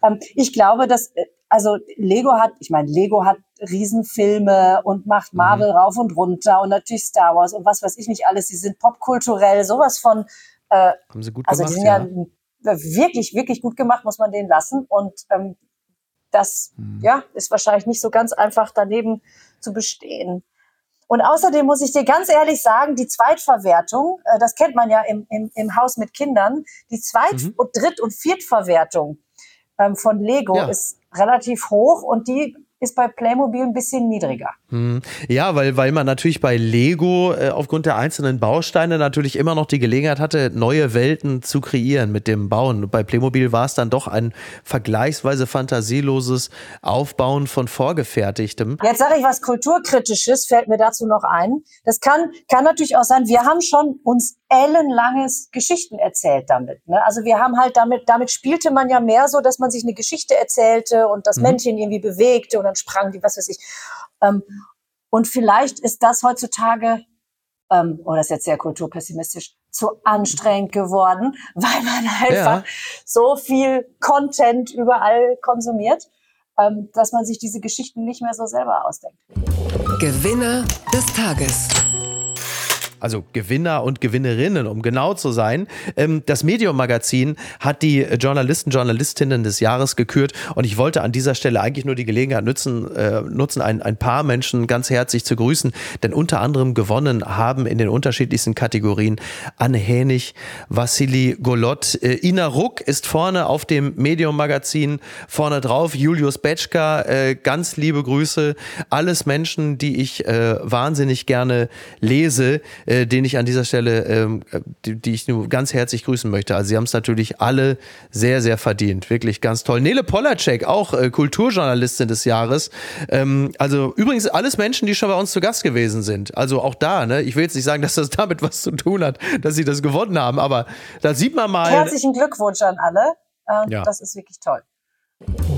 Ähm, ich glaube, dass, äh, also Lego hat, ich meine, Lego hat Riesenfilme und macht mhm. Marvel mhm. rauf und runter und natürlich Star Wars und was weiß ich nicht alles. Sie sind popkulturell, sowas von, äh, Haben sie gut also gemacht, die sind ja, ja wirklich, wirklich gut gemacht, muss man den lassen. Und ähm, das mhm. ja, ist wahrscheinlich nicht so ganz einfach daneben zu bestehen. Und außerdem muss ich dir ganz ehrlich sagen, die Zweitverwertung, äh, das kennt man ja im, im, im Haus mit Kindern, die Zweit- mhm. und Dritt- und Viertverwertung ähm, von Lego ja. ist relativ hoch und die ist bei Playmobil ein bisschen niedriger. Hm. Ja, weil, weil man natürlich bei Lego äh, aufgrund der einzelnen Bausteine natürlich immer noch die Gelegenheit hatte, neue Welten zu kreieren mit dem Bauen. Bei Playmobil war es dann doch ein vergleichsweise fantasieloses Aufbauen von Vorgefertigtem. Jetzt sage ich was Kulturkritisches, fällt mir dazu noch ein. Das kann, kann natürlich auch sein, wir haben schon uns ellenlanges Geschichten erzählt damit. Ne? Also wir haben halt damit, damit spielte man ja mehr so, dass man sich eine Geschichte erzählte und das mhm. Männchen irgendwie bewegte und dann sprang die, was weiß ich. Ähm, und vielleicht ist das heutzutage, ähm, oh, das ist jetzt sehr kulturpessimistisch, zu anstrengend geworden, weil man einfach ja. so viel Content überall konsumiert, ähm, dass man sich diese Geschichten nicht mehr so selber ausdenkt. Gewinner des Tages also Gewinner und Gewinnerinnen, um genau zu sein. Ähm, das Medium-Magazin hat die Journalisten, Journalistinnen des Jahres gekürt. Und ich wollte an dieser Stelle eigentlich nur die Gelegenheit nutzen, äh, nutzen ein, ein paar Menschen ganz herzlich zu grüßen, denn unter anderem gewonnen haben in den unterschiedlichsten Kategorien Anne Hänig, Vassili Golot, äh, Ina Ruck ist vorne auf dem Medium-Magazin vorne drauf, Julius Betschka, äh, ganz liebe Grüße, alles Menschen, die ich äh, wahnsinnig gerne lese äh, den ich an dieser Stelle, ähm, die, die, ich nur ganz herzlich grüßen möchte. Also sie haben es natürlich alle sehr, sehr verdient. Wirklich ganz toll. Nele Polacek, auch äh, Kulturjournalistin des Jahres. Ähm, also übrigens alles Menschen, die schon bei uns zu Gast gewesen sind. Also auch da, ne? Ich will jetzt nicht sagen, dass das damit was zu tun hat, dass sie das gewonnen haben, aber da sieht man mal. Herzlichen Glückwunsch an alle. Ähm, ja. Das ist wirklich toll.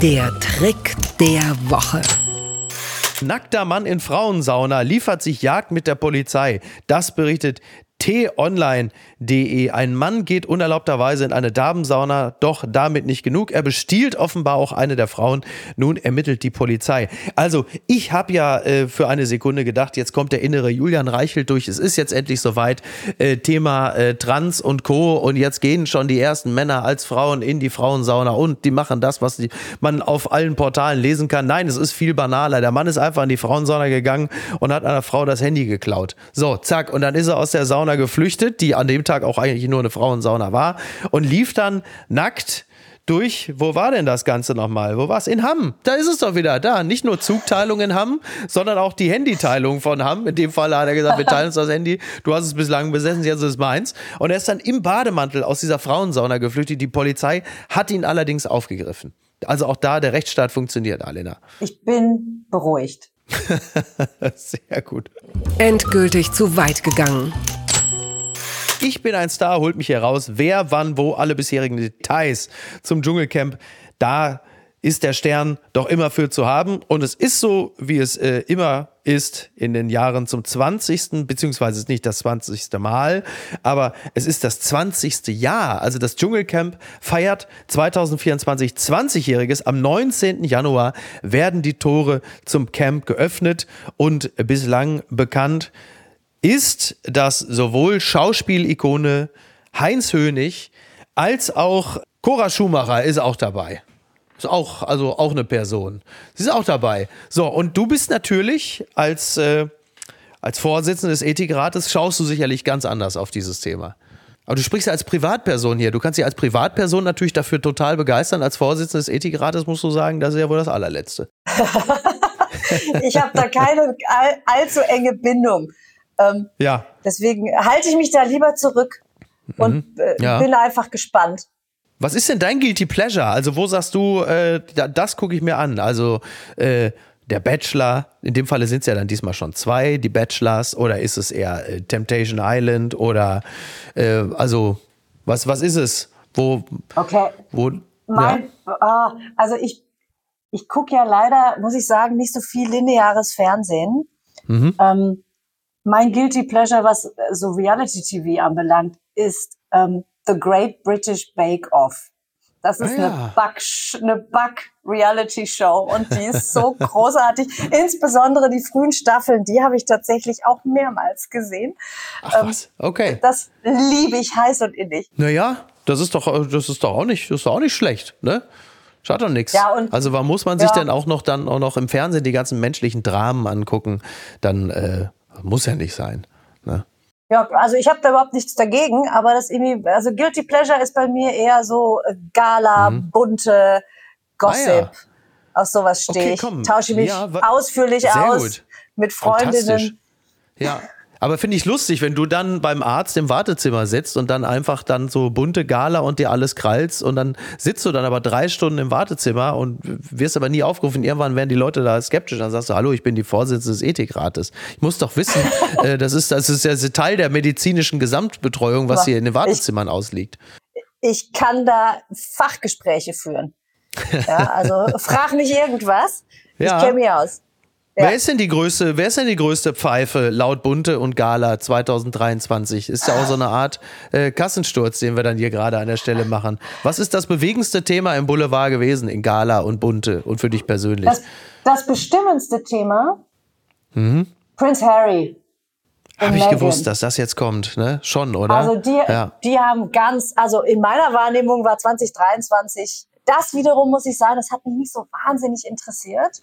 Der Trick der Woche. Nackter Mann in Frauensauna liefert sich Jagd mit der Polizei. Das berichtet t-online.de. Ein Mann geht unerlaubterweise in eine Damensauna, doch damit nicht genug. Er bestiehlt offenbar auch eine der Frauen. Nun ermittelt die Polizei. Also, ich habe ja äh, für eine Sekunde gedacht, jetzt kommt der innere Julian Reichelt durch. Es ist jetzt endlich soweit. Äh, Thema äh, Trans und Co. Und jetzt gehen schon die ersten Männer als Frauen in die Frauensauna und die machen das, was die, man auf allen Portalen lesen kann. Nein, es ist viel banaler. Der Mann ist einfach in die Frauensauna gegangen und hat einer Frau das Handy geklaut. So, zack. Und dann ist er aus der Sauna Sauna geflüchtet, die an dem Tag auch eigentlich nur eine Frauensauna war, und lief dann nackt durch, wo war denn das Ganze nochmal? Wo war es? In Hamm. Da ist es doch wieder. Da. Nicht nur Zugteilung in Hamm, sondern auch die Handyteilung von Hamm. In dem Fall hat er gesagt, wir teilen uns das Handy. Du hast es bislang besessen, jetzt ist es meins. Und er ist dann im Bademantel aus dieser Frauensauna geflüchtet. Die Polizei hat ihn allerdings aufgegriffen. Also auch da, der Rechtsstaat funktioniert, Alena. Ich bin beruhigt. Sehr gut. Endgültig zu weit gegangen. Ich bin ein Star, holt mich heraus. Wer, wann, wo, alle bisherigen Details zum Dschungelcamp. Da ist der Stern doch immer für zu haben. Und es ist so, wie es äh, immer ist in den Jahren zum 20. beziehungsweise ist nicht das 20. Mal, aber es ist das 20. Jahr. Also das Dschungelcamp feiert 2024 20-Jähriges. Am 19. Januar werden die Tore zum Camp geöffnet und bislang bekannt ist, dass sowohl Schauspielikone Heinz Hönig als auch Cora Schumacher ist auch dabei. Ist auch, also auch eine Person. Sie ist auch dabei. So, und du bist natürlich als, äh, als Vorsitzende des Ethikrates, schaust du sicherlich ganz anders auf dieses Thema. Aber du sprichst ja als Privatperson hier. Du kannst dich als Privatperson natürlich dafür total begeistern. Als Vorsitzende des Ethikrates musst du sagen, das ist ja wohl das allerletzte. ich habe da keine all, allzu enge Bindung. Ähm, ja. Deswegen halte ich mich da lieber zurück und äh, ja. bin einfach gespannt. Was ist denn dein Guilty Pleasure? Also, wo sagst du, äh, das gucke ich mir an? Also, äh, der Bachelor, in dem Falle sind es ja dann diesmal schon zwei, die Bachelors, oder ist es eher äh, Temptation Island oder äh, also was, was ist es? Wo, okay. Wo, mein, ja? uh, also ich, ich gucke ja leider, muss ich sagen, nicht so viel lineares Fernsehen. Mhm. Ähm, mein Guilty Pleasure, was so Reality TV anbelangt, ist ähm, The Great British Bake Off. Das ist ah, ja. eine Back, eine Back-Reality-Show und die ist so großartig. Insbesondere die frühen Staffeln, die habe ich tatsächlich auch mehrmals gesehen. Ach ähm, was, okay. Das liebe ich heiß und innig. Naja, das ist doch, das ist doch auch nicht, das ist doch auch nicht schlecht, ne? Schaut doch nichts. Ja, also warum muss man sich ja. denn auch noch dann auch noch im Fernsehen die ganzen menschlichen Dramen angucken? Dann äh, muss ja nicht sein. Ne? Ja, also ich habe da überhaupt nichts dagegen, aber das irgendwie, also Guilty Pleasure ist bei mir eher so äh, Gala, mhm. bunte Gossip. Ah, ja. Aus sowas stehe okay, ich. Tausche mich ja, ausführlich aus gut. mit Freundinnen. Ja, aber finde ich lustig, wenn du dann beim Arzt im Wartezimmer sitzt und dann einfach dann so bunte Gala und dir alles krallst und dann sitzt du dann aber drei Stunden im Wartezimmer und wirst aber nie aufgerufen. Irgendwann werden die Leute da skeptisch. Dann sagst du, hallo, ich bin die Vorsitzende des Ethikrates. Ich muss doch wissen, äh, das ist, das ist ja Teil der medizinischen Gesamtbetreuung, was hier in den Wartezimmern ausliegt. Ich kann da Fachgespräche führen. Ja, also frag mich irgendwas. Ja. Ich kenne mich aus. Ja. Wer ist denn die größte, wer ist denn die größte Pfeife laut Bunte und Gala 2023? Ist ja auch so eine Art äh, Kassensturz, den wir dann hier gerade an der Stelle machen. Was ist das bewegendste Thema im Boulevard gewesen in Gala und Bunte und für dich persönlich? Das, das bestimmendste Thema? Mhm. Prince Harry. Habe ich gewusst, dass das jetzt kommt, ne? Schon, oder? Also die, ja. die haben ganz, also in meiner Wahrnehmung war 2023, das wiederum muss ich sagen, das hat mich nicht so wahnsinnig interessiert.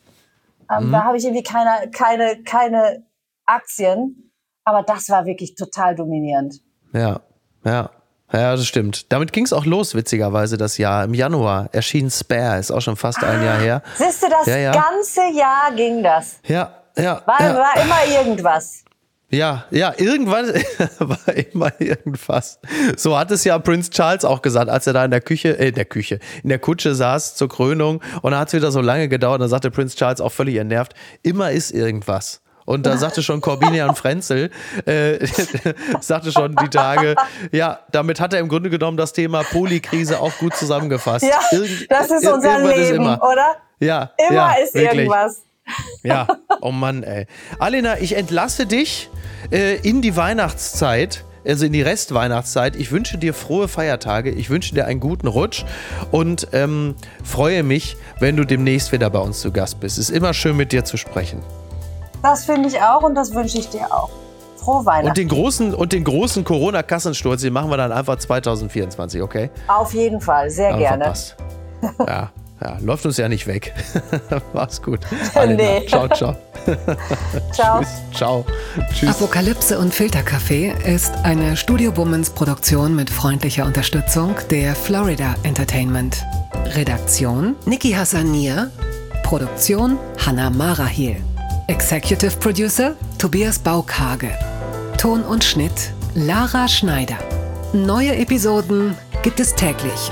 Ähm, mhm. Da habe ich irgendwie keine, keine, keine Aktien. Aber das war wirklich total dominierend. Ja, ja. Ja, das stimmt. Damit ging es auch los, witzigerweise, das Jahr. Im Januar erschien Spare, ist auch schon fast ein Jahr her. Siehst du, das ja, ja. ganze Jahr ging das. Ja, ja. War, ja. war immer irgendwas. Ja, ja, irgendwann war immer irgendwas. So hat es ja Prince Charles auch gesagt, als er da in der Küche, äh, in der Küche, in der Kutsche saß zur Krönung und dann hat es wieder so lange gedauert. Und dann sagte Prince Charles auch völlig entnervt, immer ist irgendwas. Und da sagte schon Corbinian Frenzel, äh, sagte schon die Tage, ja, damit hat er im Grunde genommen das Thema Polykrise auch gut zusammengefasst. Ja, Irgend, das ist unser Leben, ist immer. oder? Ja, immer ja, ist wirklich. irgendwas. Ja, oh Mann, ey. Alena, ich entlasse dich äh, in die Weihnachtszeit also in die Restweihnachtszeit. Ich wünsche dir frohe Feiertage, ich wünsche dir einen guten Rutsch und ähm, freue mich, wenn du demnächst wieder bei uns zu Gast bist. Es ist immer schön, mit dir zu sprechen. Das finde ich auch und das wünsche ich dir auch. Frohe Weihnachten. Und den großen, und den großen Corona-Kassensturz, den machen wir dann einfach 2024, okay? Auf jeden Fall, sehr Aber gerne. Verpasst. Ja. Ja, läuft uns ja nicht weg. Mach's gut. nee. Ciao, ciao. ciao. Tschüss. Ciao. Tschüss. Apokalypse und Filterkaffee ist eine Studio Womans Produktion mit freundlicher Unterstützung der Florida Entertainment. Redaktion Niki Hassanier. Produktion Hannah Marahiel. Executive Producer Tobias Baukage. Ton und Schnitt Lara Schneider. Neue Episoden gibt es täglich